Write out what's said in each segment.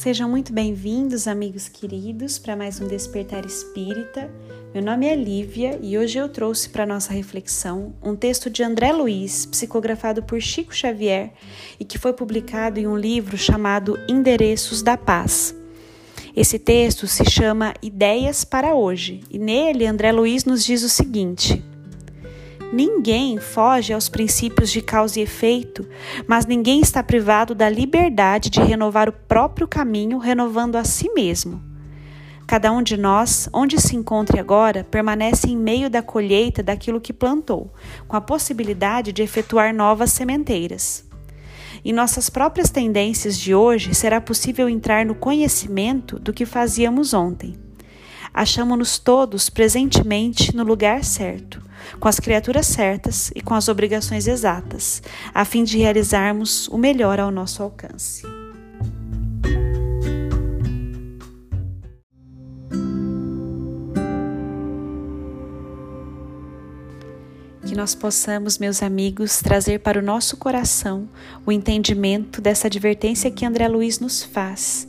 Sejam muito bem-vindos, amigos queridos, para mais um Despertar Espírita. Meu nome é Lívia e hoje eu trouxe para nossa reflexão um texto de André Luiz, psicografado por Chico Xavier e que foi publicado em um livro chamado Endereços da Paz. Esse texto se chama Ideias para Hoje e nele André Luiz nos diz o seguinte. Ninguém foge aos princípios de causa e efeito, mas ninguém está privado da liberdade de renovar o próprio caminho, renovando a si mesmo. Cada um de nós, onde se encontre agora, permanece em meio da colheita daquilo que plantou, com a possibilidade de efetuar novas sementeiras. Em nossas próprias tendências de hoje, será possível entrar no conhecimento do que fazíamos ontem. Achamos-nos todos presentemente no lugar certo com as criaturas certas e com as obrigações exatas, a fim de realizarmos o melhor ao nosso alcance. Que nós possamos, meus amigos, trazer para o nosso coração o entendimento dessa advertência que André Luiz nos faz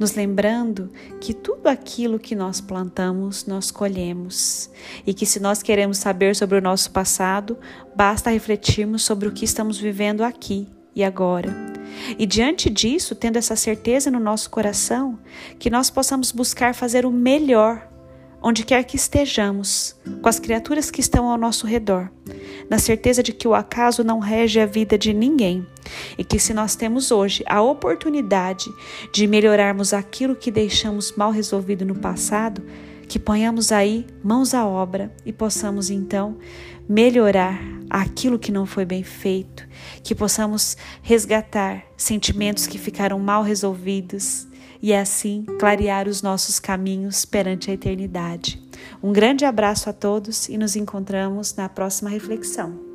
nos lembrando que tudo aquilo que nós plantamos, nós colhemos, e que se nós queremos saber sobre o nosso passado, basta refletirmos sobre o que estamos vivendo aqui e agora. E diante disso, tendo essa certeza no nosso coração, que nós possamos buscar fazer o melhor onde quer que estejamos, com as criaturas que estão ao nosso redor, na certeza de que o acaso não rege a vida de ninguém e que se nós temos hoje a oportunidade de melhorarmos aquilo que deixamos mal resolvido no passado, que ponhamos aí mãos à obra e possamos então melhorar aquilo que não foi bem feito, que possamos resgatar sentimentos que ficaram mal resolvidos e assim clarear os nossos caminhos perante a eternidade. Um grande abraço a todos e nos encontramos na próxima reflexão.